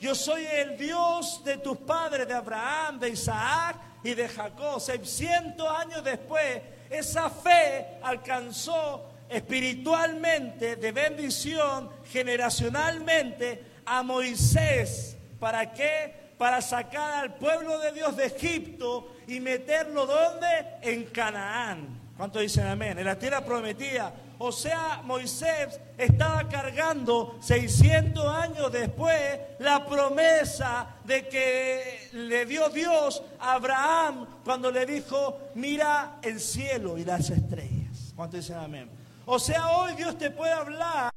yo soy el Dios de tus padres, de Abraham, de Isaac y de Jacob. 600 años después, esa fe alcanzó espiritualmente, de bendición, generacionalmente, a Moisés. ¿Para qué? Para sacar al pueblo de Dios de Egipto y meterlo ¿dónde? En Canaán. ¿Cuánto dicen amén? En la tierra prometida. O sea, Moisés estaba cargando 600 años después la promesa de que le dio Dios a Abraham cuando le dijo, mira el cielo y las estrellas. ¿Cuánto dicen amén? O sea, hoy Dios te puede hablar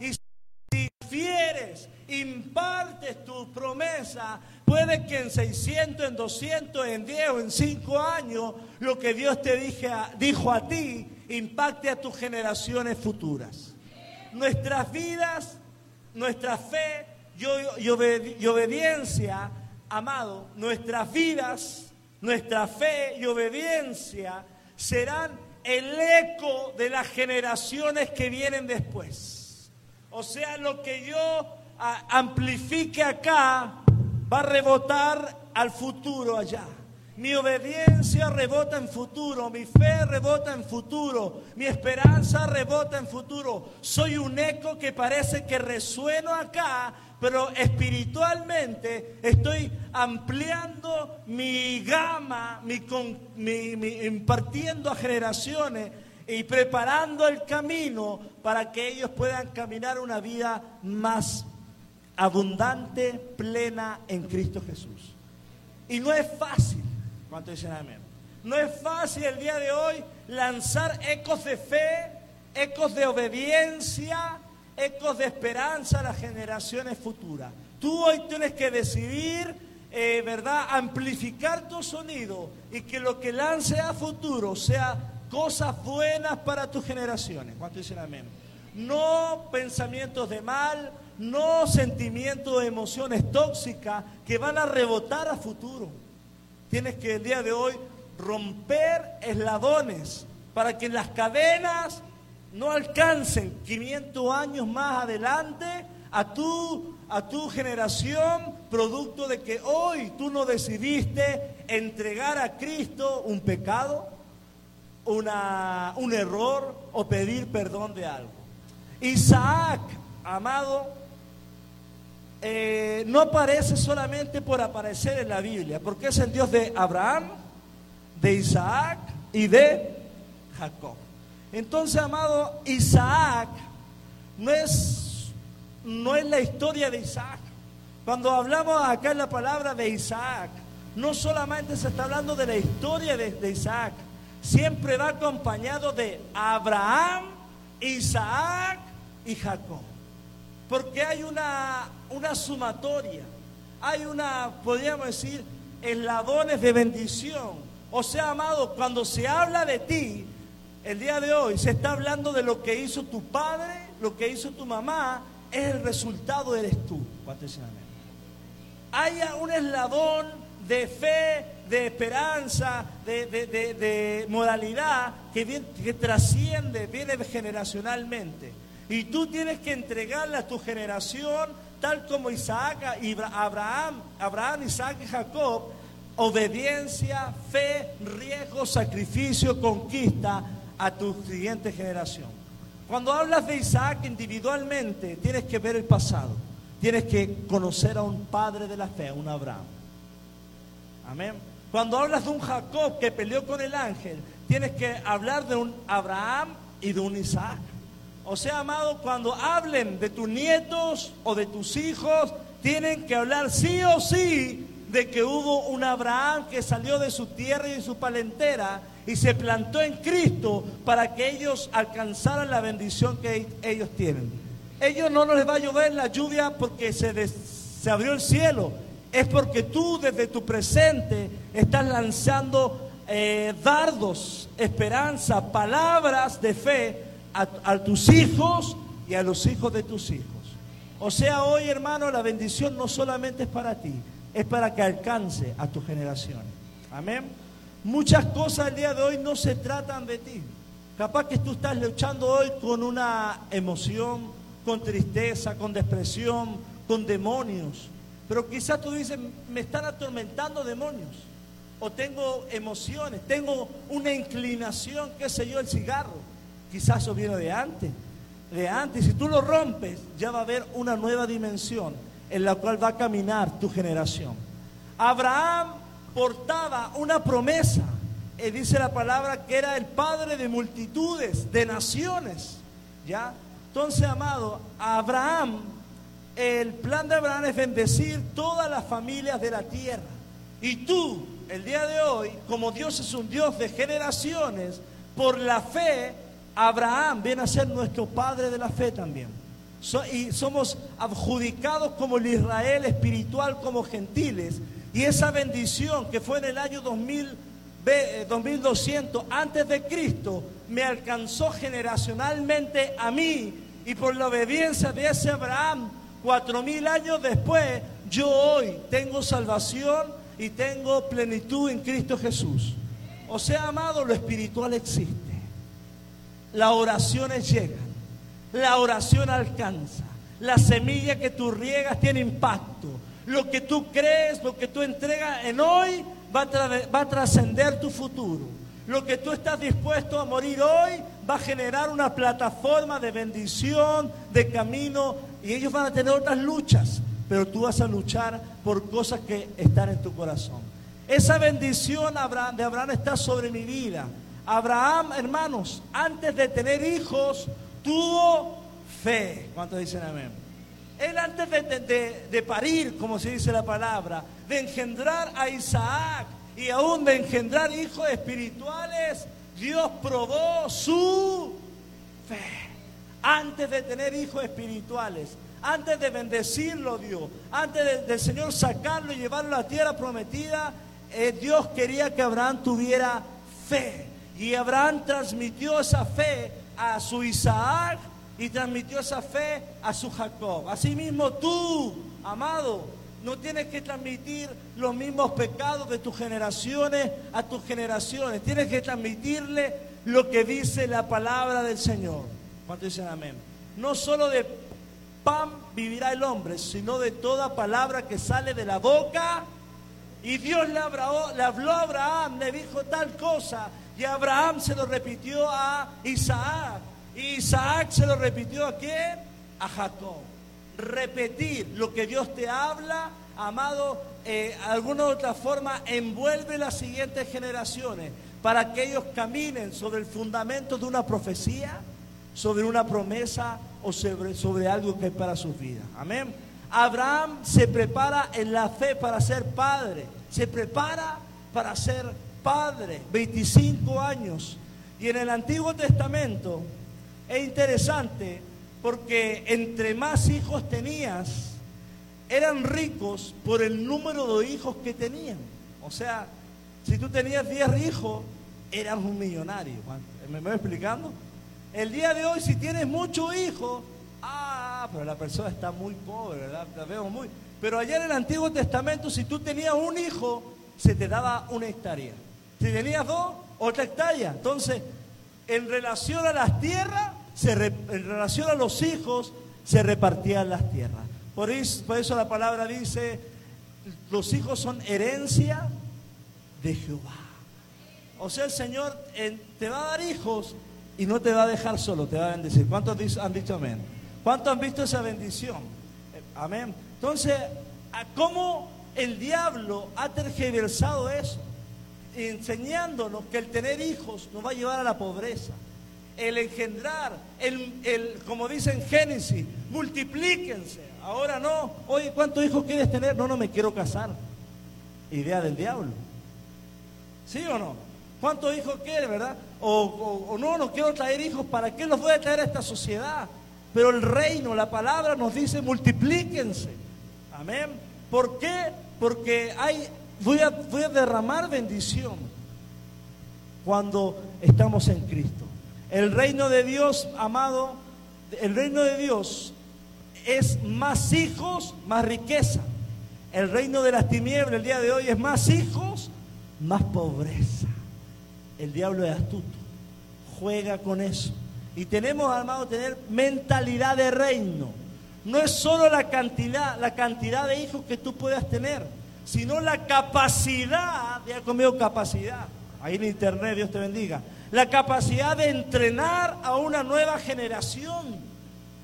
y fieres, impartes tu promesa, puede que en 600, en 200, en 10 o en 5 años, lo que Dios te dije, dijo a ti impacte a tus generaciones futuras. Nuestras vidas, nuestra fe y, obediencia, amado, nuestras vidas, nuestra fe y obediencia serán el eco de las generaciones que vienen después. O sea, lo que yo amplifique acá va a rebotar al futuro allá. Mi obediencia rebota en futuro, mi fe rebota en futuro, mi esperanza rebota en futuro. Soy un eco que parece que resueno acá, pero espiritualmente estoy ampliando mi gama, mi, impartiendo a generaciones y preparando el camino para que ellos puedan caminar una vida más abundante, plena en Cristo Jesús. Y no es fácil. ¿Cuánto dicen amén? No es fácil el día de hoy lanzar ecos de fe, ecos de obediencia, ecos de esperanza a las generaciones futuras. Tú hoy tienes que decidir, eh, ¿verdad?, amplificar tu sonido y que lo que lance a futuro sea cosas buenas para tus generaciones. ¿Cuánto dicen amén? No pensamientos de mal, no sentimientos, emociones tóxicas que van a rebotar a futuro. Tienes que el día de hoy romper eslabones para que las cadenas no alcancen 500 años más adelante a tu, a tu generación, producto de que hoy tú no decidiste entregar a Cristo un pecado, una, un error o pedir perdón de algo. Isaac, amado, eh, no aparece solamente por aparecer en la Biblia, porque es el Dios de Abraham, de Isaac y de Jacob. Entonces, amado, Isaac no es, no es la historia de Isaac. Cuando hablamos acá en la palabra de Isaac, no solamente se está hablando de la historia de, de Isaac, siempre va acompañado de Abraham, Isaac y Jacob. Porque hay una, una sumatoria, hay una, podríamos decir, eslabones de bendición. O sea, amado, cuando se habla de ti, el día de hoy se está hablando de lo que hizo tu padre, lo que hizo tu mamá, es el resultado eres tú. Hay un eslabón de fe, de esperanza, de, de, moralidad que, que trasciende, viene generacionalmente. Y tú tienes que entregarle a tu generación, tal como Isaac, Abraham, Abraham, Isaac y Jacob, obediencia, fe, riesgo, sacrificio, conquista a tu siguiente generación. Cuando hablas de Isaac individualmente, tienes que ver el pasado. Tienes que conocer a un padre de la fe, un Abraham. Amén. Cuando hablas de un Jacob que peleó con el ángel, tienes que hablar de un Abraham y de un Isaac. O sea, amado, cuando hablen de tus nietos o de tus hijos, tienen que hablar sí o sí de que hubo un Abraham que salió de su tierra y de su palentera y se plantó en Cristo para que ellos alcanzaran la bendición que ellos tienen. Ellos no les va a llover la lluvia porque se, se abrió el cielo, es porque tú desde tu presente estás lanzando eh, dardos, esperanza, palabras de fe a, tus hijos y a los hijos de tus hijos. O sea, hoy hermano, la bendición no solamente es para ti, es para que alcance a tus generaciones. Amén. Muchas cosas el día de hoy no se tratan de ti. Capaz que tú estás luchando hoy con una emoción, con tristeza, con depresión, con demonios. Pero quizás tú dices, me están atormentando demonios. O tengo emociones, tengo una inclinación, qué sé yo, el cigarro. Quizás eso viene de antes. De antes. Si tú lo rompes, ya va a haber una nueva dimensión en la cual va a caminar tu generación. Abraham portaba una promesa. Y dice la palabra que era el padre de multitudes, de naciones. ¿Ya? Entonces, amado, Abraham, el plan de Abraham es bendecir todas las familias de la tierra. Y tú, el día de hoy, como Dios es un Dios de generaciones, por la fe, Abraham viene a ser nuestro padre de la fe también. y somos adjudicados como el Israel espiritual, como gentiles. Y esa bendición que fue en el año 2000, 2200 eh, antes de Cristo, me alcanzó generacionalmente a mí. Y por la obediencia de ese Abraham, cuatro mil años después, yo hoy tengo salvación y tengo plenitud en Cristo Jesús. O sea, amado, lo espiritual existe. Las oraciones llegan. La oración alcanza. La semilla que tú riegas tiene impacto. Lo que tú crees, lo que tú entregas en hoy va a, trascender tu futuro. Lo que tú estás dispuesto a morir hoy va a generar una plataforma de bendición, de camino, y ellos van a tener otras luchas pero tú vas a luchar por cosas que están en tu corazón. Esa bendición de Abraham está sobre mi vida. Abraham, hermanos, antes de tener hijos, tuvo fe. ¿Cuántos dicen amén? Él antes de, de, parir, como se dice la palabra, de engendrar a Isaac y aún de engendrar hijos espirituales, Dios probó su fe. Antes de tener hijos espirituales, antes de bendecirlo Dios, antes del Señor sacarlo y llevarlo a la tierra prometida, eh, Dios quería que Abraham tuviera fe. Y Abraham transmitió esa fe a su Isaac y transmitió esa fe a su Jacob. Asimismo tú, amado, no tienes que transmitir los mismos pecados de tus generaciones a tus generaciones. Tienes que transmitirle lo que dice la palabra del Señor. ¿Cuánto dicen amén? No solo de pan vivirá el hombre, sino de toda palabra que sale de la boca. Y Dios le, habló, a Abraham, le dijo tal cosa, y Abraham se lo repitió a Isaac. Y Isaac se lo repitió a quién? A Jacob. Repetir lo que Dios te habla, amado, eh, alguna otra forma envuelve las siguientes generaciones para que ellos caminen sobre el fundamento de una profecía, sobre una promesa o sobre, sobre algo que es para su vida. Amén. Abraham se prepara en la fe para ser padre. Se prepara para ser padre. 25 años. Y en el Antiguo Testamento es interesante porque entre más hijos tenías, eran ricos por el número de hijos que tenían. O sea, si tú tenías 10 hijos, eras un millonario. ¿Me voy explicando? El día de hoy, si tienes muchos hijos, ah, pero la persona está muy pobre, ¿verdad? La veo muy. Pero allá en el Antiguo Testamento, si tú tenías un hijo, se te daba una hectárea. Si tenías dos, otra hectárea. Entonces, en relación a las tierras, en relación a los hijos, se repartían las tierras. Por eso, por eso la palabra dice, los hijos son herencia de Jehová. O sea, el Señor te va a dar hijos y no te va a dejar solo, te va a bendecir. ¿Cuántos han dicho amén? ¿Cuántos han visto esa bendición? Eh, amén. Entonces, ¿cómo el diablo ha tergiversado eso? Enseñándonos que el tener hijos nos va a llevar a la pobreza. El engendrar, el, el, como dice en Génesis, multiplíquense. Ahora no, oye, ¿cuántos hijos quieres tener? No, no me quiero casar. Idea del diablo. ¿Sí o no? ¿Cuántos hijos quiere, verdad? O, no, no quiero traer hijos, ¿para qué los voy a traer a esta sociedad? Pero el reino, la palabra nos dice multiplíquense. Amén. ¿Por qué? Porque hay, voy a, voy a derramar bendición cuando estamos en Cristo. El reino de Dios, amado, el reino de Dios es más hijos, más riqueza. El reino de las tinieblas el día de hoy es más hijos, más pobreza. El diablo es astuto, juega con eso. Y tenemos, amado, tener mentalidad de reino. no es solo la cantidad, la cantidad de hijos que tú puedas tener, sino la capacidad, ya conmigo capacidad, ahí en internet, Dios te bendiga, la capacidad de entrenar a una nueva generación.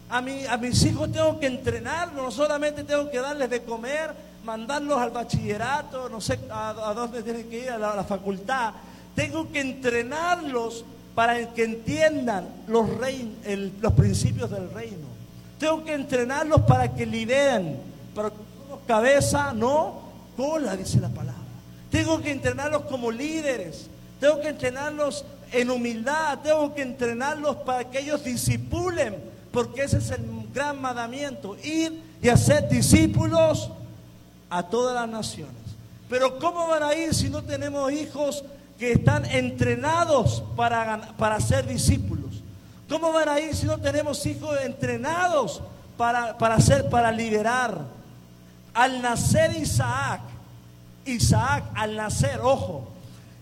A, mi, a mis hijos tengo que entrenarlos, no solamente tengo que darles de comer, mandarlos al bachillerato, no sé a, dónde tienen que ir, a la, facultad. Tengo que entrenarlos para que entiendan los, los principios del reino. Tengo que entrenarlos para que lideren, que cabeza, no cola, dice la palabra. Tengo que entrenarlos como líderes. Tengo que entrenarlos en humildad. Tengo que entrenarlos para que ellos disipulen, porque ese es el gran mandamiento, ir y hacer discípulos a todas las naciones. Pero ¿cómo van a ir si no tenemos hijos que están entrenados para, para ser discípulos? ¿Cómo van a ir si no tenemos hijos entrenados para, para, hacer, para liderar? Al nacer Isaac, Isaac al nacer, ojo,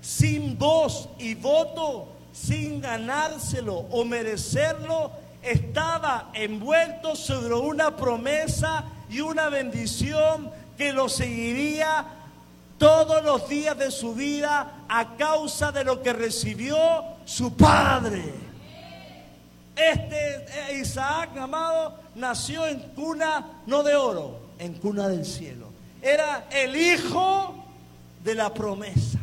sin voz y voto, sin ganárselo o merecerlo, estaba envuelto sobre una promesa y una bendición que lo seguiría todos los días de su vida a causa de lo que recibió su padre. Este eh, Isaac, amado, nació en cuna no de oro, en cuna del cielo. Era el hijo de la promesa.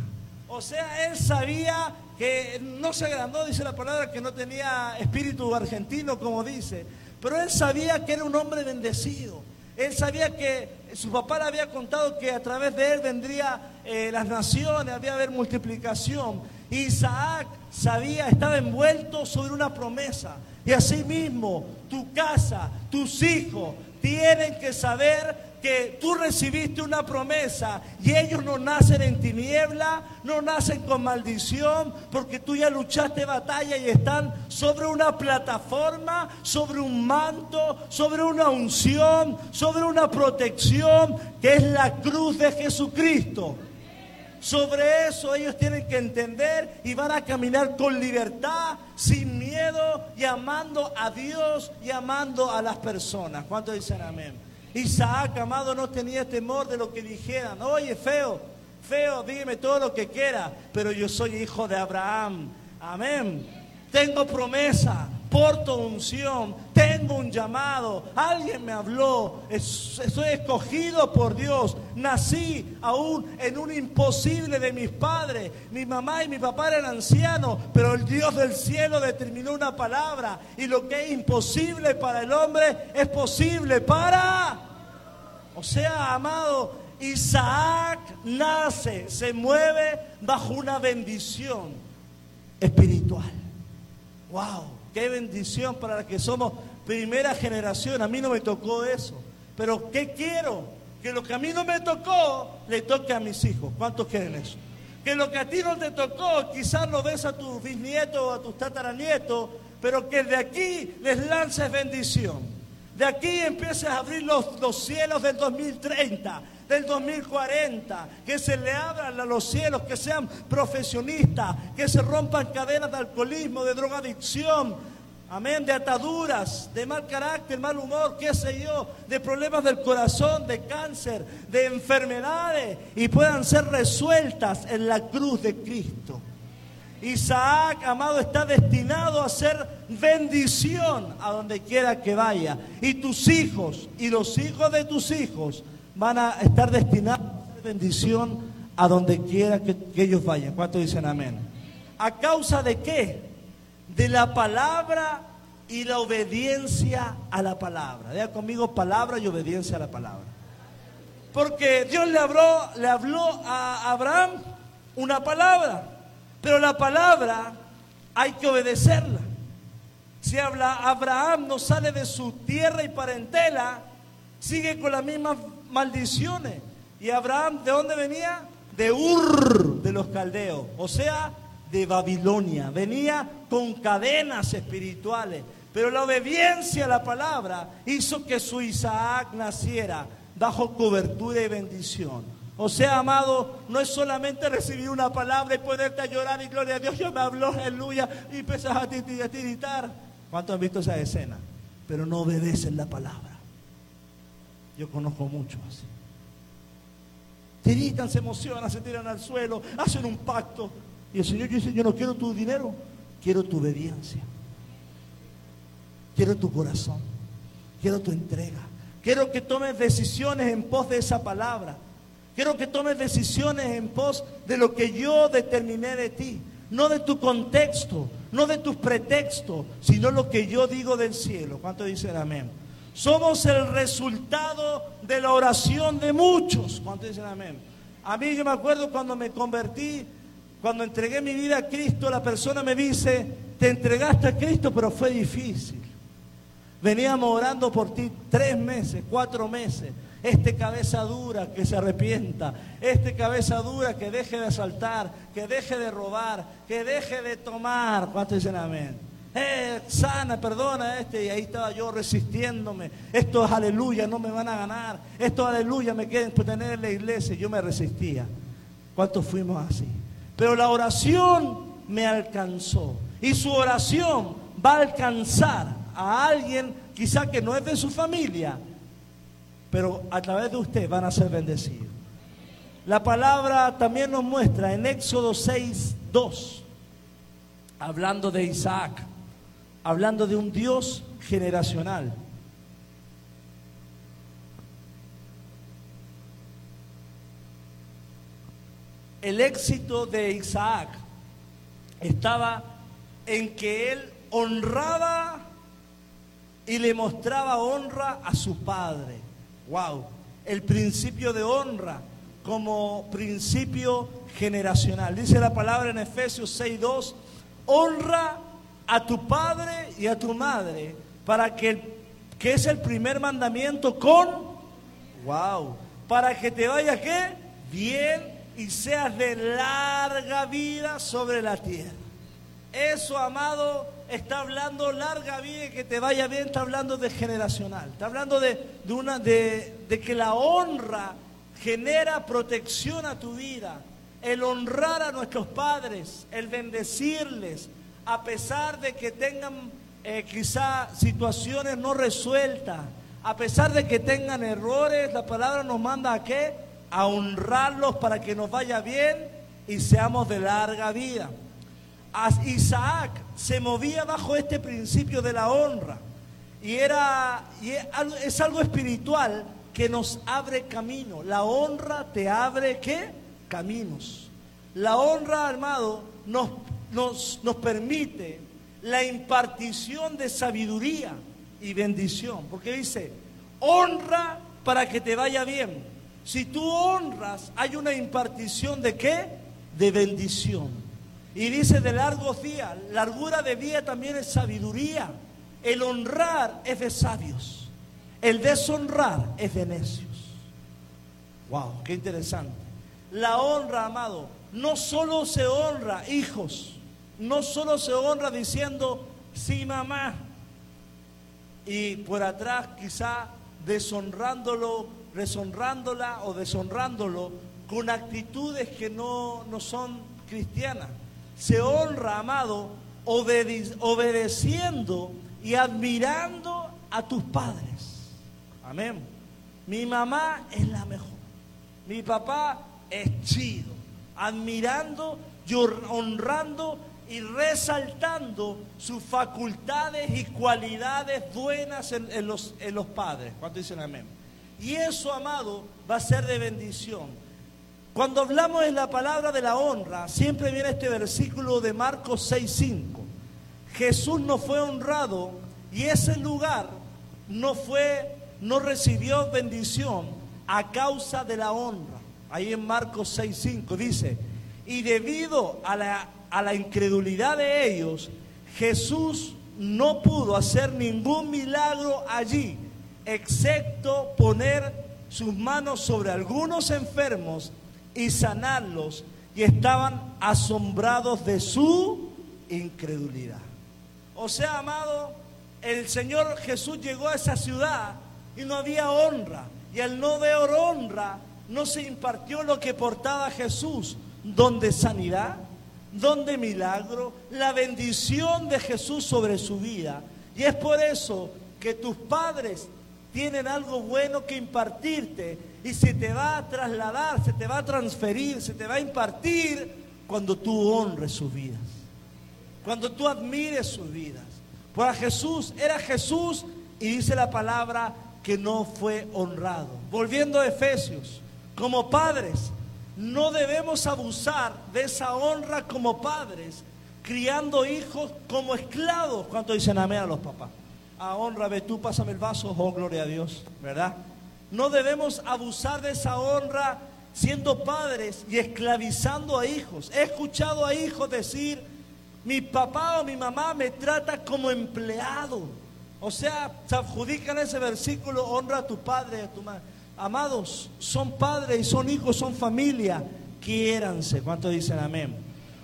O sea, él sabía que no se agrandó, dice la palabra, que no tenía espíritu argentino, como dice, pero él sabía que era un hombre bendecido. Él sabía que su papá le había contado que a través de él vendría eh, las naciones, había haber multiplicación. Isaac sabía, estaba envuelto sobre una promesa. Y así mismo, tu casa, tus hijos, tienen que saber que tú recibiste una promesa y ellos no nacen en tiniebla, no nacen con maldición, porque tú ya luchaste batalla y están sobre una plataforma, sobre un manto, sobre una unción, sobre una protección que es la cruz de Jesucristo. Sobre eso ellos tienen que entender y van a caminar con libertad, sin miedo y amando a Dios y amando a las personas. ¿Cuántos dicen amén? Isaac, amado, no tenía temor de lo que dijeran. Oye, feo, feo, dígame todo lo que quiera, pero yo soy hijo de Abraham. Amén. Tengo promesa, porto unción, tengo un llamado, alguien me habló, soy escogido por Dios, nací aún en un imposible de mis padres, mi mamá y mi papá eran ancianos, pero el Dios del cielo determinó una palabra y lo que es imposible para el hombre es posible para... O sea, amado, Isaac nace, se mueve bajo una bendición espiritual. ¡Wow! ¡Qué bendición para la que somos primera generación! A mí no me tocó eso. Pero ¿qué quiero? Que lo que a mí no me tocó, le toque a mis hijos. ¿Cuántos quieren eso? Que lo que a ti no te tocó, quizás lo des a tus bisnietos o a tus tataranietos, pero que de aquí les lances bendición. De aquí empiezas a abrir los, los cielos del 2030, del 2040, que se le abran a los cielos, que sean profesionistas, que se rompan cadenas de alcoholismo, de drogadicción, amén, de ataduras, de mal carácter, mal humor, qué sé yo, de problemas del corazón, de cáncer, de enfermedades, y puedan ser resueltas en la cruz de Cristo. Isaac, amado, está destinado a ser bendición a donde quiera que vaya. Y tus hijos y los hijos de tus hijos van a estar destinados a ser bendición a donde quiera que, ellos vayan. ¿Cuántos dicen amén? ¿A causa de qué? De la palabra y la obediencia a la palabra. Vea conmigo palabra y obediencia a la palabra. Porque Dios le habló, le habló a Abraham una palabra. Pero la palabra hay que obedecerla. Si habla Abraham no sale de su tierra y parentela, sigue con las mismas maldiciones. Y Abraham, ¿de dónde venía? De Ur, de los caldeos, o sea, de Babilonia. Venía con cadenas espirituales. Pero la obediencia a la palabra hizo que su Isaac naciera bajo cobertura y bendición. O sea, amado, no es solamente recibir una palabra y ponerte a llorar y gloria a Dios, yo me habló, aleluya, y empiezas a tiritar. ¿Cuántos han visto esa escena? Pero no obedecen la palabra. Yo conozco muchos así. Tiritan, se emocionan, se tiran al suelo, hacen un pacto. Y el Señor dice, yo no quiero tu dinero, quiero tu obediencia. Quiero tu corazón. Quiero tu entrega. Quiero que tomes decisiones en pos de esa palabra. Quiero que tomes decisiones en pos de lo que yo determiné de ti. No de tu contexto, no de tus pretextos, sino lo que yo digo del cielo. ¿Cuánto dicen amén? Somos el resultado de la oración de muchos. ¿Cuánto dicen amén? A mí yo me acuerdo cuando me convertí, cuando entregué mi vida a Cristo, la persona me dice, te entregaste a Cristo, pero fue difícil. Veníamos orando por ti tres meses, cuatro meses. Este cabeza dura que se arrepienta. Este cabeza dura que deje de asaltar, que deje de robar, que deje de tomar. ¿Cuántos dicen amén? Eh, sana, perdona este. Y ahí estaba yo resistiéndome. Esto es aleluya, no me van a ganar. Esto es aleluya, me quieren tener en la iglesia. Yo me resistía. ¿Cuántos fuimos así? Pero la oración me alcanzó. Y su oración va a alcanzar a alguien quizá que no es de su familia, pero a través de usted van a ser bendecidos. La palabra también nos muestra en Éxodo 6, 2, hablando de Isaac, hablando de un Dios generacional. El éxito de Isaac estaba en que él honraba y le mostraba honra a su padre. Wow, el principio de honra como principio generacional. Dice la palabra en Efesios 6:2, honra a tu padre y a tu madre para que que es el primer mandamiento con wow, para que te vaya qué? Bien y seas de larga vida sobre la tierra. Eso, amado, está hablando larga vida y que te vaya bien, está hablando de generacional. Está hablando de, una, de, de que la honra genera protección a tu vida. El honrar a nuestros padres, el bendecirles, a pesar de que tengan eh, quizá situaciones no resueltas, a pesar de que tengan errores, la palabra nos manda a qué? A honrarlos para que nos vaya bien y seamos de larga vida. Isaac se movía bajo este principio de la honra. Y, era, y es algo espiritual que nos abre camino. La honra te abre qué? Caminos. La honra, armado, nos, nos, nos permite la impartición de sabiduría y bendición. Porque dice, honra para que te vaya bien. Si tú honras, hay una impartición de qué? De bendición. Y dice de largos días, largura de vida también es sabiduría. El honrar es de sabios. El deshonrar es de necios. Wow, qué interesante. La honra, amado, no solo se honra, hijos, no solo se honra diciendo sí, mamá, y por atrás quizá deshonrándolo, deshonrándola o deshonrándolo con actitudes que no, no son cristianas se honra, amado, obedeciendo y admirando a tus padres. Amén. Mi mamá es la mejor. Mi papá es chido. Admirando y honrando y resaltando sus facultades y cualidades buenas en, los, en los padres. ¿Cuánto dicen amén? Y eso, amado, va a ser de bendición. Cuando hablamos de la palabra de la honra, siempre viene este versículo de Marcos 6:5. Jesús no fue honrado y ese lugar no fue no recibió bendición a causa de la honra. Ahí en Marcos 6:5 dice, "Y debido a la a la incredulidad de ellos, Jesús no pudo hacer ningún milagro allí, excepto poner sus manos sobre algunos enfermos y sanarlos y estaban asombrados de su incredulidad. O sea, amado, el Señor Jesús llegó a esa ciudad y no había honra. Y al no ver honra, no se impartió lo que portaba Jesús, donde sanidad, donde milagro, la bendición de Jesús sobre su vida. Y es por eso que tus padres tienen algo bueno que impartirte y se te va a trasladar, se te va a transferir, se te va a impartir cuando tú honres sus vidas, cuando tú admires sus vidas. Para Jesús, era Jesús y dice la palabra que no fue honrado. Volviendo a Efesios, como padres, no debemos abusar de esa honra como padres, criando hijos como esclavos. ¿Cuánto dicen amén a los papás? A honra, ve tú, pásame el vaso, oh gloria a Dios, ¿verdad? No debemos abusar de esa honra siendo padres y esclavizando a hijos. He escuchado a hijos decir, mi papá o mi mamá me trata como empleado. O sea, se adjudican ese versículo, honra a tu padre y a tu madre. Amados, son padres y son hijos, son familia. Quiéranse. ¿Cuántos dicen amén?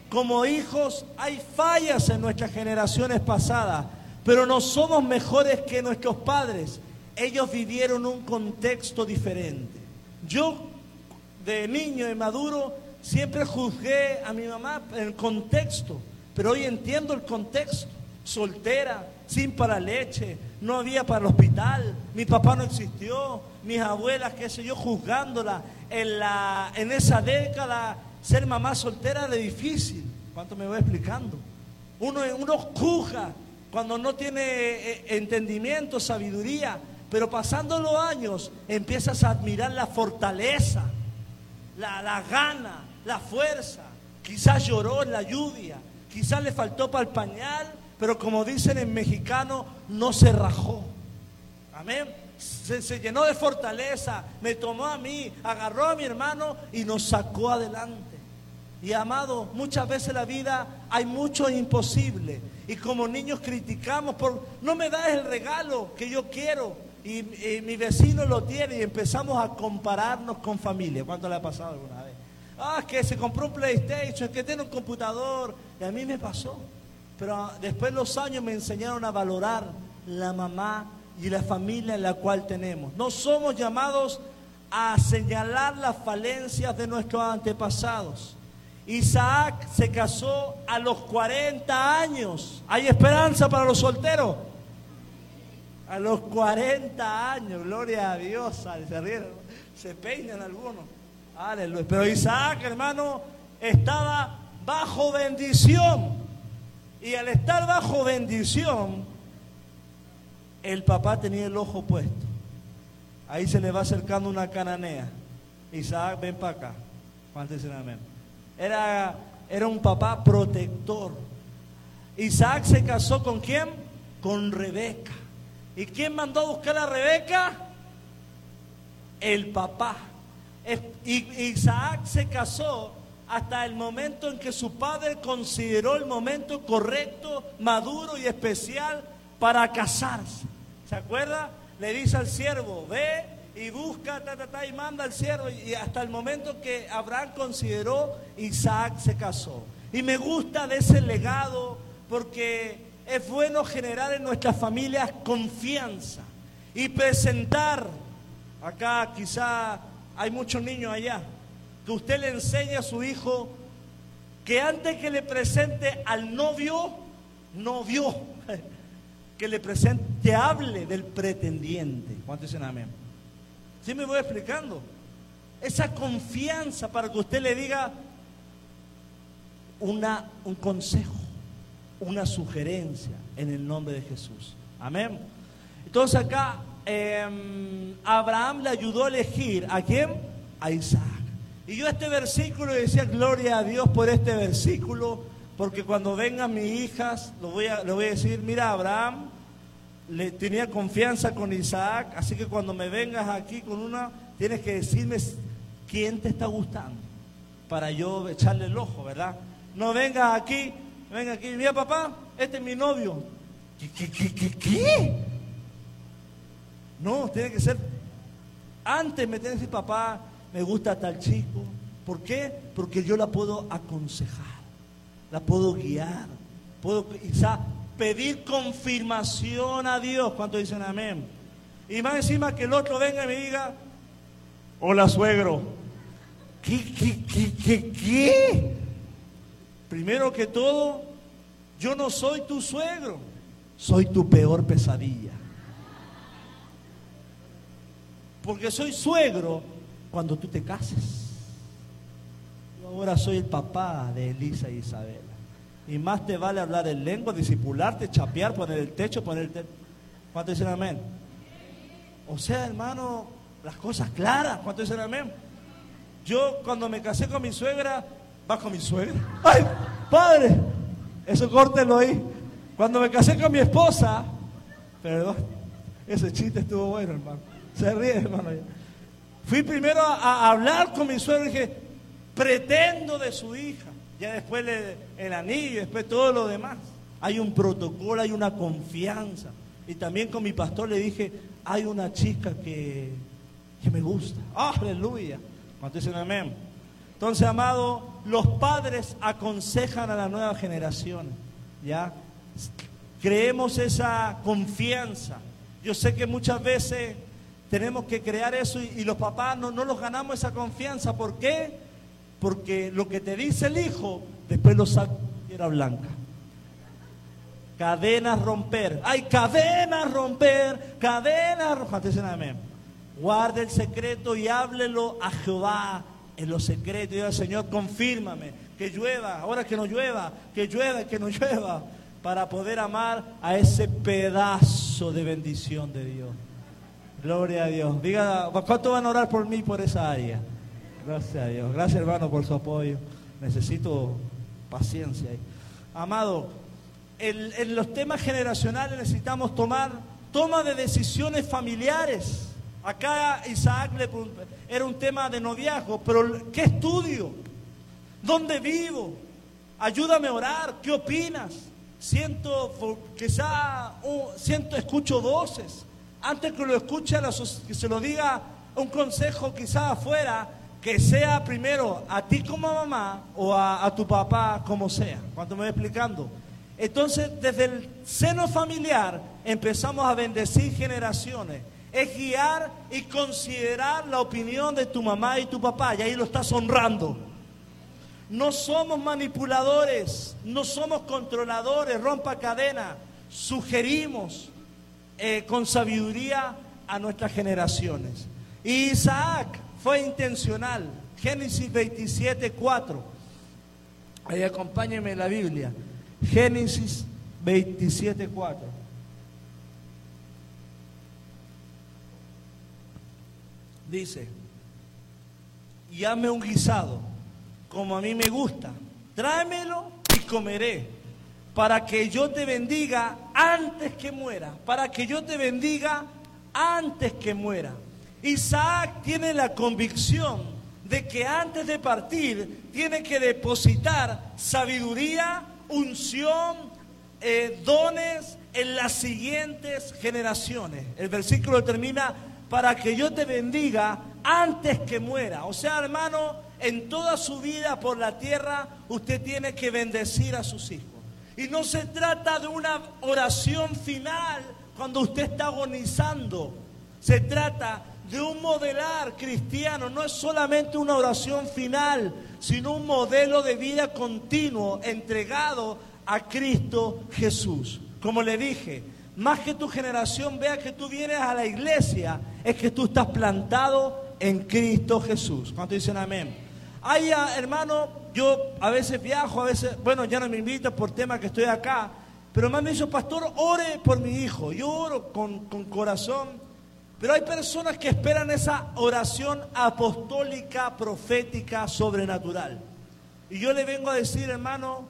Como hijos hay fallas en nuestras generaciones pasadas, pero no somos mejores que nuestros padres. Ellos vivieron un contexto diferente. Yo, de niño y maduro, siempre juzgué a mi mamá en el contexto, pero hoy entiendo el contexto. Soltera, sin para leche, no había para el hospital, mi papá no existió, mis abuelas, qué sé yo, juzgándola. En, la, en esa década, ser mamá soltera era difícil. ¿Cuánto me voy explicando? Uno, uno juzga cuando no tiene eh, entendimiento, sabiduría, pero pasando los años empiezas a admirar la fortaleza, la, la gana, la fuerza. Quizás lloró en la lluvia, quizás le faltó para el pañal, pero como dicen en mexicano, no se rajó. Amén. Se, llenó de fortaleza, me tomó a mí, agarró a mi hermano y nos sacó adelante. Y amado, muchas veces la vida hay mucho imposible. Y como niños criticamos por, no me das el regalo que yo quiero. Y, y mi vecino lo tiene y empezamos a compararnos con familia. ¿Cuánto le ha pasado alguna vez? Ah, que se compró un PlayStation, que tiene un computador. Y a mí me pasó. Pero después los años me enseñaron a valorar la mamá y la familia en la cual tenemos. No somos llamados a señalar las falencias de nuestros antepasados. Isaac se casó a los 40 años. ¿Hay esperanza para los solteros? A los 40 años, gloria a Dios. Se rieron, se peinan algunos. Pero Isaac, hermano, estaba bajo bendición. Y al estar bajo bendición, el papá tenía el ojo puesto. Ahí se le va acercando una cananea. Isaac, ven para acá. ¿Cuántos dicen amén? Era, era un papá protector. Isaac se casó con quién? Con Rebeca. ¿Y quién mandó a buscar a Rebeca? El papá. Isaac se casó hasta el momento en que su padre consideró el momento correcto, maduro y especial para casarse. ¿Se acuerda? Le dice al siervo, ve y busca, ta, ta, ta, y manda al siervo. Y hasta el momento que Abraham consideró, Isaac se casó. Y me gusta de ese legado porque es bueno generar en nuestras familias confianza y presentar. Acá quizá hay muchos niños allá que usted le enseñe a su hijo que antes que le presente al novio, novio, que le presente, que hable del pretendiente. ¿Cuántos dicen amén? ¿Sí me voy explicando? Esa confianza para que usted le diga una, un consejo, una sugerencia en el nombre de Jesús. Amén. Entonces acá eh, Abraham le ayudó a elegir a quién? A Isaac. Y yo este versículo decía, gloria a Dios por este versículo, porque cuando vengan mis hijas, lo voy a, voy a decir, mira, Abraham le tenía confianza con Isaac, así que cuando me vengas aquí con una, tienes que decirme quién te está gustando, para yo echarle el ojo, ¿verdad? No vengas aquí, venga aquí, mira papá, este es mi novio. ¿Qué, qué, qué, qué, qué? No, tiene que ser, antes me tiene que decir papá, me gusta tal chico. ¿Por qué? Porque yo la puedo aconsejar, la puedo guiar, puedo quizá pedir confirmación a Dios. ¿Cuánto dicen amén? Y más encima que el otro venga y me diga, hola suegro. ¿Qué, qué, qué, qué, qué? Primero que todo, yo no soy tu suegro, soy tu peor pesadilla. porque soy suegro cuando tú te cases. Yo ahora soy el papá de Elisa y Isabela. Y más te vale hablar en lengua, disipularte, chapear, poner el techo, poner el techo. ¿Cuánto dicen amén? O sea, hermano, las cosas claras. ¿Cuánto dicen amén? Yo cuando me casé con mi suegra, va con mi suegra. ¡Ay, padre! Eso córtelo ahí. Cuando me casé con mi esposa, perdón, ese chiste estuvo bueno, hermano. Se ríe, hermano. Fui primero a, hablar con mi suegra y dije, pretendo de su hija. Ya después el anillo, después todo lo demás. Hay un protocolo, hay una confianza. Y también con mi pastor le dije, hay una chica que, que me gusta. Aleluya. ¿Cuánto dicen amén? Entonces, amado, los padres aconsejan a las nuevas generaciones. ¿Ya? Creemos esa confianza. Yo sé que muchas veces tenemos que crear eso y, los papás no, no los ganamos esa confianza. ¿Por qué? Porque lo que te dice el hijo, después lo saca era blanca. Cadenas romper. Hay cadenas romper, cadenas romper. amén. Guarde el secreto y háblelo a Jehová en los secretos. Y Señor, confírmame que llueva, ahora que no llueva, que llueva, que no llueva, para poder amar a ese pedazo de bendición de Dios. Gloria a Dios. Diga, ¿cuánto van a orar por mí por esa área? Gracias a Dios. Gracias hermano por su apoyo. Necesito paciencia. Amado, en, los temas generacionales necesitamos tomar toma de decisiones familiares. Acá Isaac le era un tema de noviazgo, pero ¿qué estudio? ¿Dónde vivo? Ayúdame a orar, ¿qué opinas? Siento, quizá, siento, escucho voces. Antes que lo escuche, que se lo diga un consejo quizá afuera, que sea primero a ti como mamá o a, a tu papá como sea. ¿Cuánto me voy explicando? Entonces, desde el seno familiar empezamos a bendecir generaciones. Es guiar y considerar la opinión de tu mamá y tu papá, y ahí lo estás honrando. No somos manipuladores, no somos controladores, rompa cadena. Sugerimos eh, con sabiduría a nuestras generaciones. Y Isaac fue intencional. Génesis 27, 4. Ahí acompáñenme en la Biblia. Génesis 27, 4. Dice, y hazme un guisado, como a mí me gusta, tráemelo y comeré, para que yo te bendiga antes que muera, para que yo te bendiga antes que muera. Isaac tiene la convicción de que antes de partir tiene que depositar sabiduría unción, eh, dones en las siguientes generaciones. El versículo termina para que yo te bendiga antes que muera. O sea, hermano, en toda su vida por la tierra usted tiene que bendecir a sus hijos. Y no se trata de una oración final cuando usted está agonizando. Se trata de un modelar cristiano. No es solamente una oración final, sino un modelo de vida continuo entregado a Cristo Jesús. Como le dije, más que tu generación vea que tú vienes a la iglesia, es que tú estás plantado en Cristo Jesús. ¿Cuánto dicen amén? Ay, ah, hermano, yo a veces viajo, a veces, bueno, ya no me invita por tema que estoy acá, pero más me dijo, pastor, ore por mi hijo. Yo oro con, con corazón pero hay personas que esperan esa oración apostólica, profética, sobrenatural. Y yo le vengo a decir, hermano,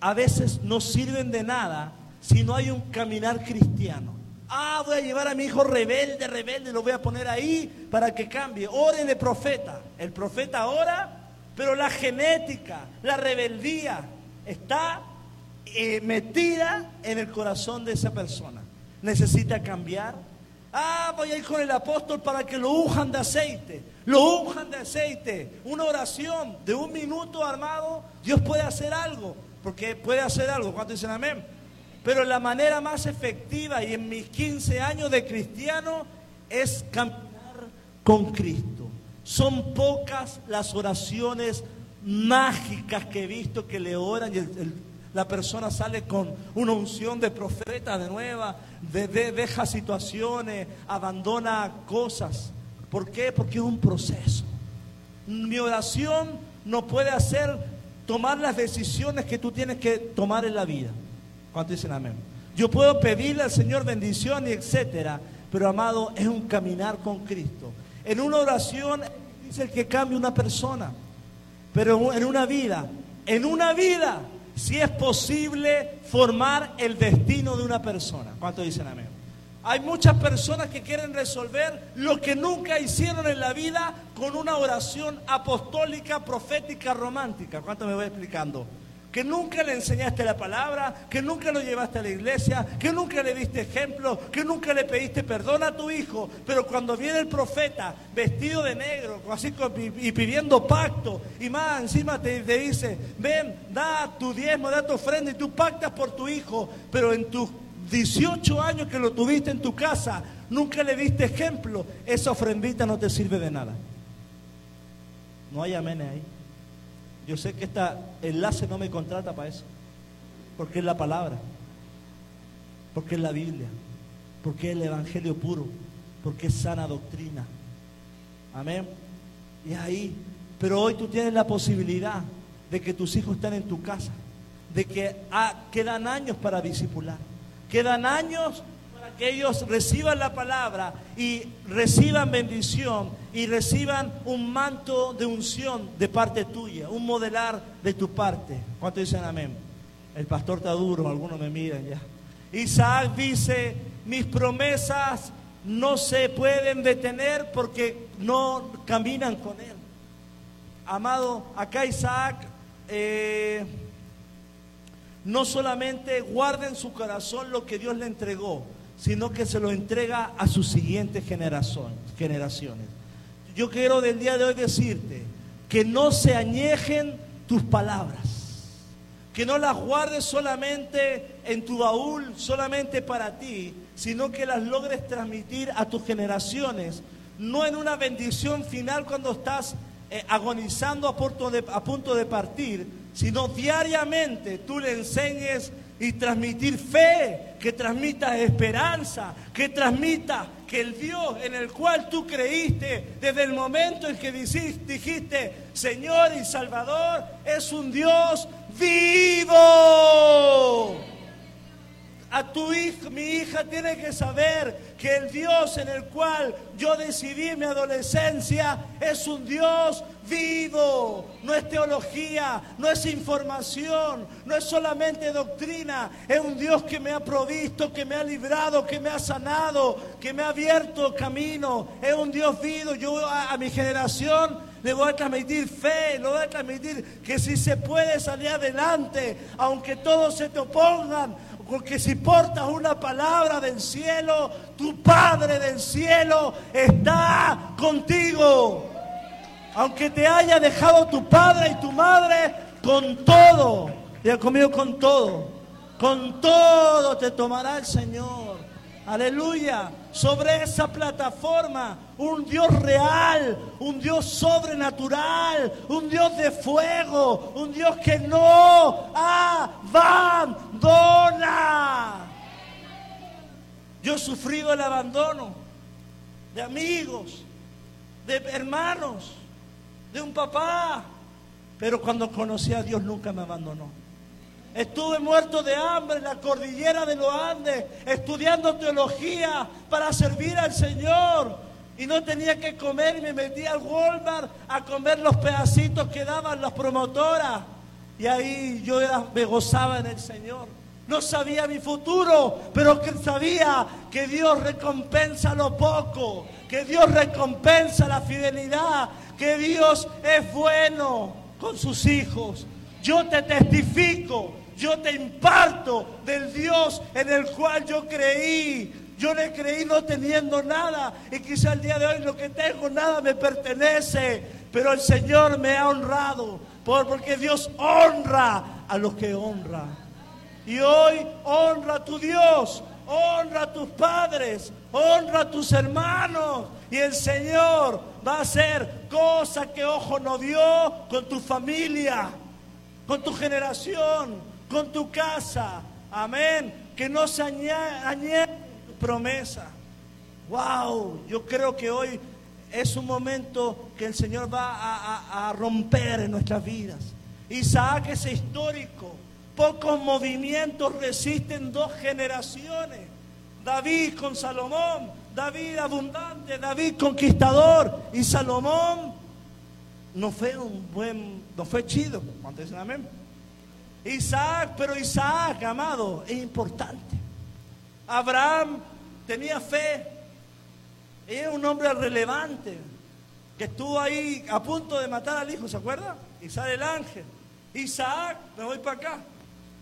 a veces no sirven de nada si no hay un caminar cristiano. Ah, voy a llevar a mi hijo rebelde, rebelde, lo voy a poner ahí para que cambie. Órele profeta. El profeta ora, pero la genética, la rebeldía está eh, metida en el corazón de esa persona. Necesita cambiar Ah, voy a ir con el apóstol para que lo unjan de aceite. Lo unjan de aceite. Una oración de un minuto armado, Dios puede hacer algo. Porque puede hacer algo. ¿Cuántos dicen amén? Pero la manera más efectiva y en mis 15 años de cristiano es caminar con Cristo. Son pocas las oraciones mágicas que he visto que le oran y La persona sale con una unción de profeta de nueva, de, deja situaciones, abandona cosas. ¿Por qué? Porque es un proceso. Mi oración no puede hacer tomar las decisiones que tú tienes que tomar en la vida. ¿Cuánto dicen amén? Yo puedo pedirle al Señor bendición y etcétera, pero amado, es un caminar con Cristo. En una oración dice el que cambia una persona, pero en una vida, en una vida si es posible formar el destino de una persona. ¿Cuánto dicen amén? Hay muchas personas que quieren resolver lo que nunca hicieron en la vida con una oración apostólica, profética, romántica. ¿Cuánto me voy explicando? Que nunca le enseñaste la palabra, que nunca lo llevaste a la iglesia, que nunca le diste ejemplo, que nunca le pediste perdón a tu hijo, pero cuando viene el profeta vestido de negro, así y pidiendo pacto, y más encima te, te dice, ven, da tu diezmo, da tu ofrenda y tú pactas por tu hijo, pero en tus 18 años que lo tuviste en tu casa, nunca le diste ejemplo, esa ofrendita no te sirve de nada. No hay amén ahí. Yo sé que esta enlace no me contrata para eso, porque es la palabra, porque es la Biblia, porque es el Evangelio puro, porque es sana doctrina. Amén. Y ahí, pero hoy tú tienes la posibilidad de que tus hijos estén en tu casa, de que ah, quedan años para discipular, quedan años que ellos reciban la palabra y reciban bendición y reciban un manto de unción de parte tuya, un modelar de tu parte. ¿Cuánto dicen amén? El pastor está duro, algunos me miran ya. Isaac dice, mis promesas no se pueden detener porque no caminan con él. Amado, acá Isaac eh, no solamente guarda en su corazón lo que Dios le entregó, sino que se lo entrega a sus siguientes generaciones. Yo quiero del día de hoy decirte que no se añejen tus palabras, que no las guardes solamente en tu baúl, solamente para ti, sino que las logres transmitir a tus generaciones, no en una bendición final cuando estás eh, agonizando a punto, de, a punto de partir, sino diariamente tú le enseñes y transmitir fe, que transmita esperanza, que transmita que el Dios en el cual tú creíste desde el momento en que dijiste, Señor y Salvador, es un Dios vivo a tu hija, mi hija tiene que saber que el Dios en el cual yo decidí mi adolescencia es un Dios vivo. No es teología, no es información, no es solamente doctrina. Es un Dios que me ha provisto, que me ha librado, que me ha sanado, que me ha abierto camino. Es un Dios vivo. Yo a, a mi generación le voy a transmitir fe, le voy a transmitir que si se puede salir adelante, aunque todos se te opongan, porque si portas una palabra del cielo, tu Padre del cielo está contigo. Aunque te haya dejado tu padre y tu madre, con todo, y conmigo con todo, con todo te tomará el Señor. Aleluya. Sobre esa plataforma, un Dios real, un Dios sobrenatural, un Dios de fuego, un Dios que no abandona. Yo he sufrido el abandono de amigos, de hermanos, de un papá, pero cuando conocí a Dios nunca me abandonó. Estuve muerto de hambre en la cordillera de los Andes, estudiando teología para servir al Señor. Y no tenía que comer y me metí al Walmart a comer los pedacitos que daban las promotoras. Y ahí yo me gozaba en el Señor. No sabía mi futuro, pero que sabía que Dios recompensa lo poco, que Dios recompensa la fidelidad, que Dios es bueno con sus hijos. Yo te testifico yo te imparto del Dios en el cual yo creí. Yo le creí no teniendo nada y quizá el día de hoy lo que tengo nada me pertenece, pero el Señor me ha honrado porque Dios honra a los que honra. Y hoy honra a tu Dios, honra a tus padres, honra a tus hermanos. Y el Señor va a hacer cosas que ojo no vio con tu familia, con tu generación con tu casa. Amén. Que no se añade tu promesa. Wow, yo creo que hoy es un momento que el Señor va a, a romper en nuestras vidas. Isaac es histórico. Pocos movimientos resisten dos generaciones. David con Salomón, David abundante, David conquistador y Salomón no fue un buen, no fue chido, cuando dicen amén. Isaac, pero Isaac, amado, es importante. Abraham tenía fe, era un hombre relevante, que estuvo ahí a punto de matar al hijo, ¿se acuerda? Isaac el ángel. Isaac, me voy para acá,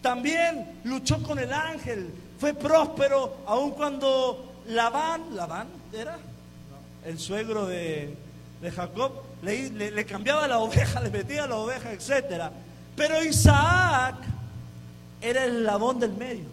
también luchó con el ángel, fue próspero, aun cuando Labán, Labán era el suegro de, Jacob, le, cambiaba la oveja, le metía la oveja, etc. Pero Isaac era el labón del medio.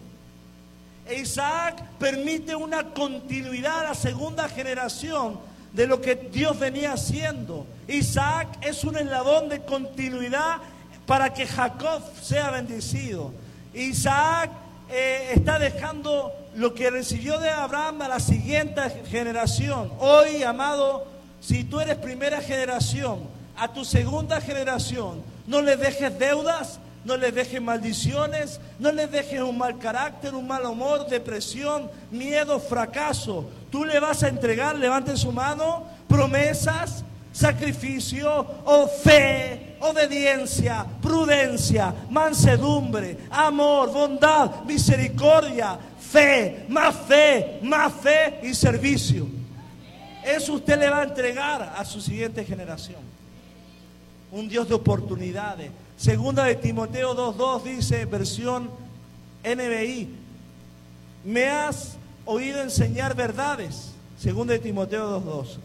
E Isaac permite una continuidad a la segunda generación de lo que Dios venía haciendo. Isaac es un eslabón de continuidad para que Jacob sea bendecido. Isaac eh, está dejando lo que recibió de Abraham a la siguiente generación. Hoy, amado, si tú eres primera generación, a tu segunda generación, no le dejes deudas, no le dejes maldiciones, no le dejes un mal carácter, un mal humor, depresión, miedo, fracaso. Tú le vas a entregar, levante su mano, promesas, sacrificio o fe, obediencia, prudencia, mansedumbre, amor, bondad, misericordia, fe, más fe, más fe y servicio. Eso usted le va a entregar a su siguiente generación. Un Dios de oportunidades. Segunda de Timoteo 2.2 dice, versión NBI, me has oído enseñar verdades. Segunda de Timoteo 2.2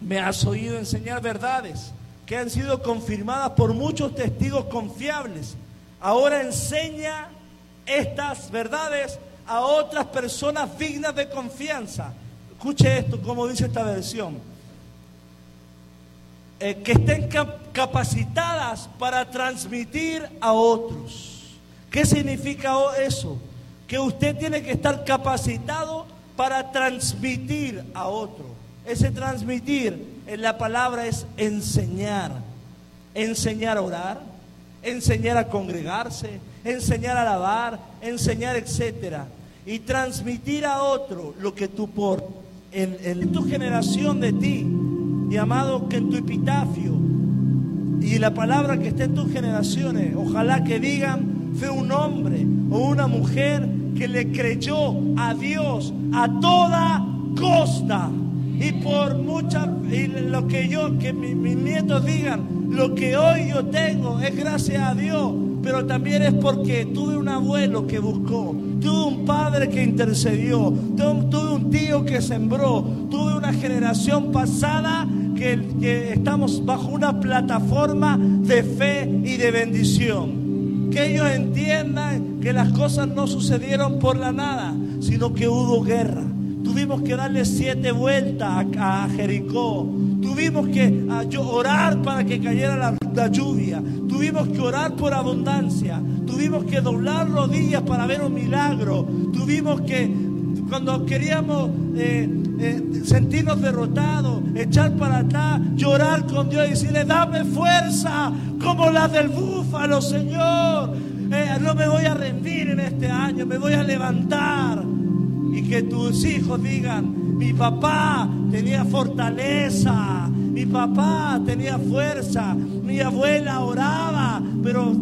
me has oído enseñar verdades que han sido confirmadas por muchos testigos confiables. Ahora enseña estas verdades a otras personas dignas de confianza. Escuche esto, como dice esta versión. Eh, que estén capacitadas para transmitir a otros. ¿Qué significa eso? Que usted tiene que estar capacitado para transmitir a otros. Ese transmitir en la palabra es enseñar. Enseñar a orar, enseñar a congregarse, enseñar a alabar, enseñar, etcétera. Y transmitir a otro lo que tú por en, tu generación de ti, y amado que en tu epitafio y la palabra que esté en tus generaciones, ojalá que digan, fue un hombre o una mujer que le creyó a Dios a toda costa. Y por mucha, y lo que yo, que mis nietos digan, lo que hoy yo tengo es gracias a Dios, pero también es porque tuve un abuelo que buscó, tuve un padre que intercedió, tuve un tío que sembró, tuve una generación pasada que, estamos bajo una plataforma de fe y de bendición. Que ellos entiendan que las cosas no sucedieron por la nada, sino que hubo guerra Tuvimos que darle siete vueltas a, Jericó. Tuvimos que orar para que cayera la, lluvia. Tuvimos que orar por abundancia. Tuvimos que doblar rodillas para ver un milagro. Tuvimos que, cuando queríamos eh, eh, sentirnos derrotados, echar para atrás, llorar con Dios y decirle, dame fuerza como la del búfalo, Señor. Eh, no me voy a rendir en este año, me voy a levantar y que tus hijos digan, mi papá tenía fortaleza, mi papá tenía fuerza, mi abuela oraba, pero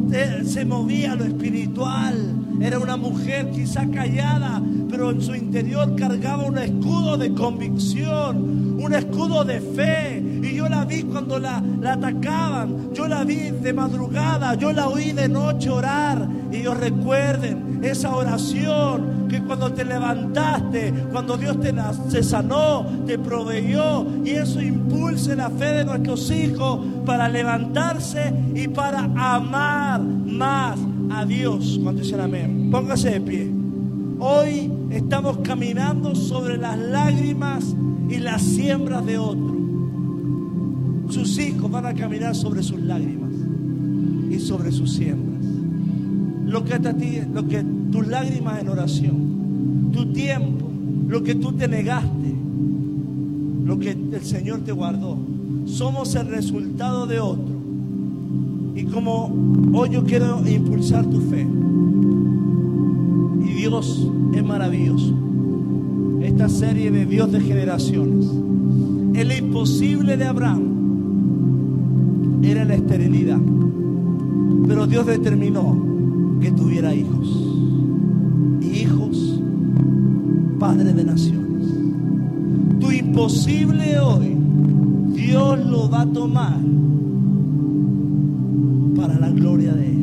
se movía lo espiritual. Era una mujer quizá callada, pero en su interior cargaba un escudo de convicción, un escudo de fe. Y yo la vi cuando la, atacaban, yo la vi de madrugada, yo la oí de noche orar. Y ellos recuerden esa oración que cuando te levantaste, cuando Dios te, se sanó, te proveyó. Y eso impulse la fe de nuestros hijos para levantarse y para amar más a Dios. Cuando dicen amén, póngase de pie. Hoy estamos caminando sobre las lágrimas y las siembras de otro. Sus hijos van a caminar sobre sus lágrimas y sobre sus siembras. lo que, a ti, lo que tus lágrimas en oración, tu tiempo, lo que tú te negaste, lo que el Señor te guardó. Somos el resultado de otro. Y como hoy yo quiero impulsar tu fe. Dios es maravilloso. Esta serie de Dios de generaciones. El imposible de Abraham era la esterilidad. Pero Dios determinó que tuviera hijos. Hijos, padres de naciones. Tu imposible hoy, Dios lo va a tomar para la gloria de Él.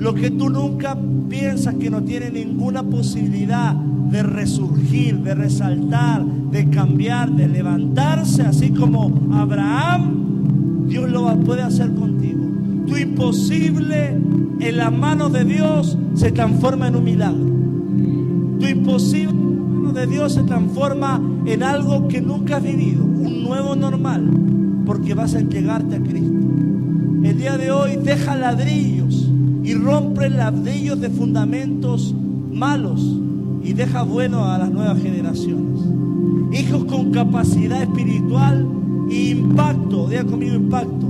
Lo que tú nunca piensas que no tiene ninguna posibilidad de resurgir, de resaltar, de cambiar, de levantarse, así como Abraham, Dios lo puede hacer contigo. Tu imposible en las manos de Dios se transforma en un milagro. Tu imposible en las manos de Dios se transforma en algo que nunca has vivido, un nuevo normal, porque vas a entregarte a Cristo. El día de hoy deja ladrillos y rompe ladrillos de fundamentos malos y deja bueno a las nuevas generaciones. Hijos con capacidad espiritual e impacto, diga conmigo impacto,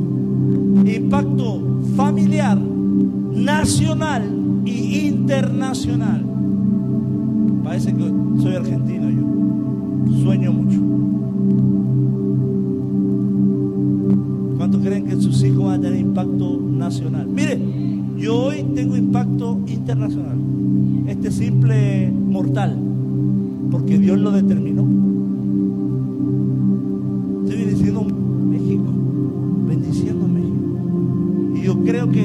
impacto familiar, nacional e internacional. Parece que soy argentino yo, sueño mucho. ¿Cuántos creen que sus hijos van a tener impacto nacional? Mire, yo hoy tengo impacto internacional. Este simple mortal, porque Dios lo determinó. Estoy bendiciendo México, bendiciendo México. Y yo creo que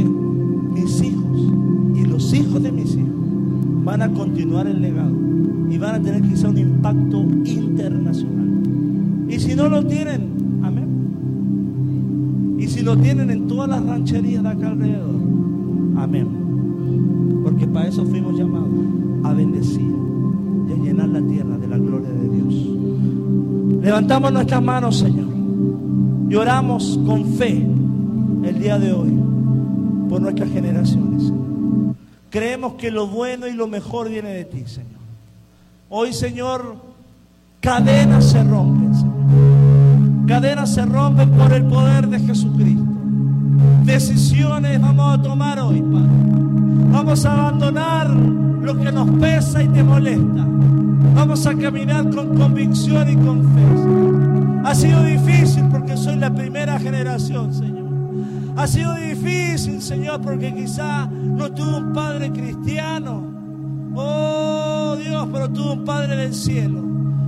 mis hijos y los hijos de mis hijos van a continuar el legado y van a tener quizá un impacto internacional. Y si no lo tienen, amén. Y si lo tienen en todas las rancherías de acá alrededor, amén. Porque para eso fuimos llamados a bendecir y a llenar la tierra de la gloria de Dios. Levantamos nuestras manos, Señor. Lloramos con fe el día de hoy por nuestras generaciones. Creemos que lo bueno y lo mejor viene de ti, Señor. Hoy, Señor, cadenas se rompen, Señor. Cadenas se rompen por el poder de Jesucristo. Decisiones vamos a tomar hoy, Padre. Vamos a abandonar lo que nos pesa y te molesta. Vamos a caminar con convicción y con fe. Ha sido difícil porque soy la primera generación, Señor. Ha sido difícil, Señor, porque quizá no tuve un padre cristiano. Oh Dios, pero tuve un Padre del cielo.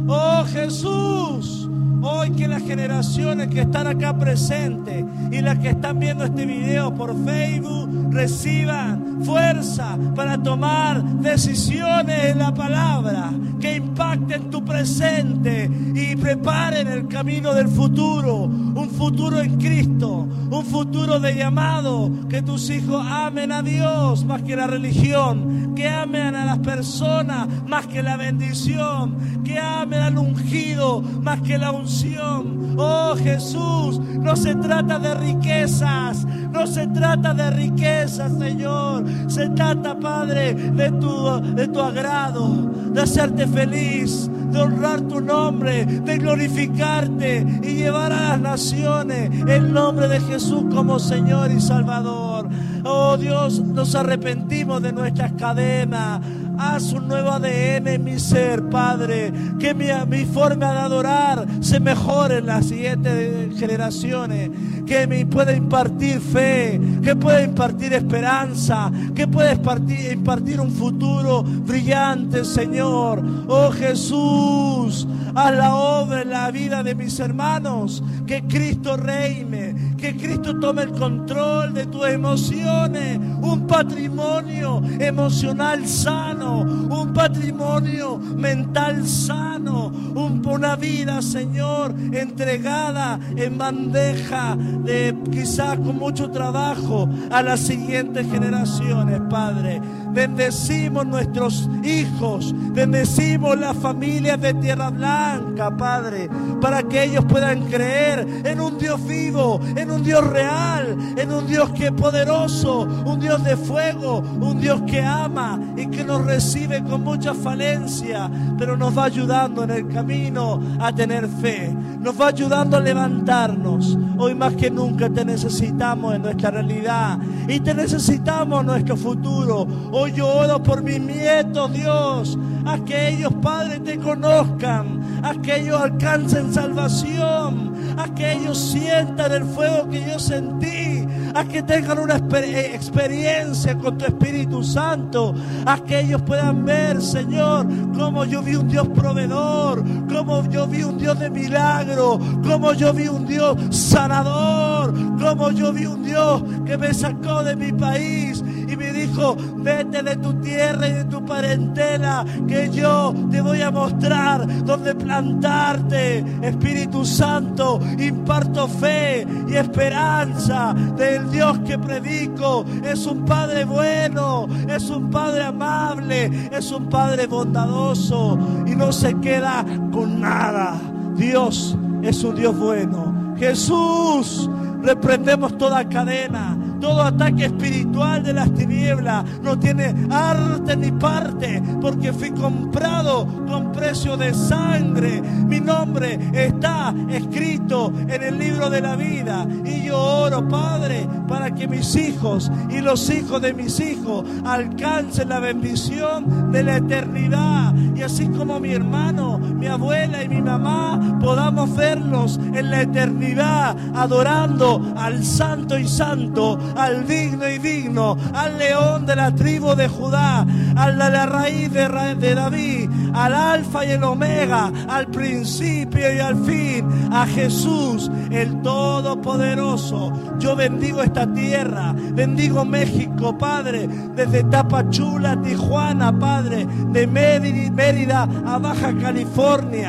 Oh Jesús, hoy que las generaciones que están acá presentes y las que están viendo este video por Facebook reciban fuerza para tomar decisiones en la palabra que impacten tu presente y preparen el camino del futuro, un futuro en Cristo, un futuro de llamado, que tus hijos amen a Dios más que la religión, que amen a las personas más que la bendición, que amen al ungido más que la unción. Oh Jesús, no se trata de riquezas, no se trata de riquezas, Señor, se trata, Padre, de tu, de tu agrado, de hacerte feliz, de honrar tu nombre, de glorificarte y llevar a las naciones el nombre de Jesús como Señor y Salvador. Oh Dios, nos arrepentimos de nuestras cadenas. Haz un nuevo ADN en mi ser, Padre. Que mi, mi forma de adorar se mejore en las siguientes generaciones. Que me pueda impartir fe. Que pueda impartir esperanza. Que pueda impartir, impartir un futuro brillante, Señor. Oh Jesús, haz la obra en la vida de mis hermanos. Que Cristo reine. Que Cristo tome el control de tus emociones. Un patrimonio emocional sano un patrimonio mental sano, una vida, Señor, entregada en bandeja de quizás con mucho trabajo a las siguientes generaciones, Padre. Bendecimos nuestros hijos, bendecimos las familias de Tierra Blanca, Padre, para que ellos puedan creer en un Dios vivo, en un Dios real, en un Dios que es poderoso, un Dios de fuego, un Dios que ama y que nos recibe con mucha falencia, pero nos va ayudando en el camino a tener fe, nos va ayudando a levantarnos. Hoy más que nunca te necesitamos en nuestra realidad y te necesitamos en nuestro futuro. Hoy yo oro por mis nietos, Dios, a que ellos, Padre, te conozcan, a que ellos alcancen salvación, a que ellos sientan el fuego que yo sentí, a que tengan una eh, experiencia con tu Espíritu Santo, a que ellos puedan ver, Señor, cómo yo vi un Dios proveedor, cómo yo vi un Dios de milagro, cómo yo vi un Dios sanador, cómo yo vi un Dios que me sacó de mi país y me dijo, vete de tu tierra y de tu parentela, que yo te voy a mostrar dónde plantarte. Espíritu Santo, imparto fe y esperanza del Dios que predico. Es un Padre bueno, es un Padre amable, es un Padre bondadoso y no se queda con nada. Dios es un Dios bueno. Jesús, reprendemos toda cadena todo ataque espiritual de las tinieblas no tiene arte ni parte, porque fui comprado con precio de sangre. Mi nombre está escrito en el libro de la vida. Y yo oro, Padre, para que mis hijos y los hijos de mis hijos alcancen la bendición de la eternidad. Y así como mi hermano, mi abuela y mi mamá podamos verlos en la eternidad adorando al santo y santo al digno y digno, al león de la tribu de Judá, al de la raíz de, de David, al alfa y el omega, al principio y al fin, a Jesús, el Todopoderoso. Yo bendigo esta tierra, bendigo México, Padre, desde Tapachula, Tijuana, Padre, de Mérida a Baja California.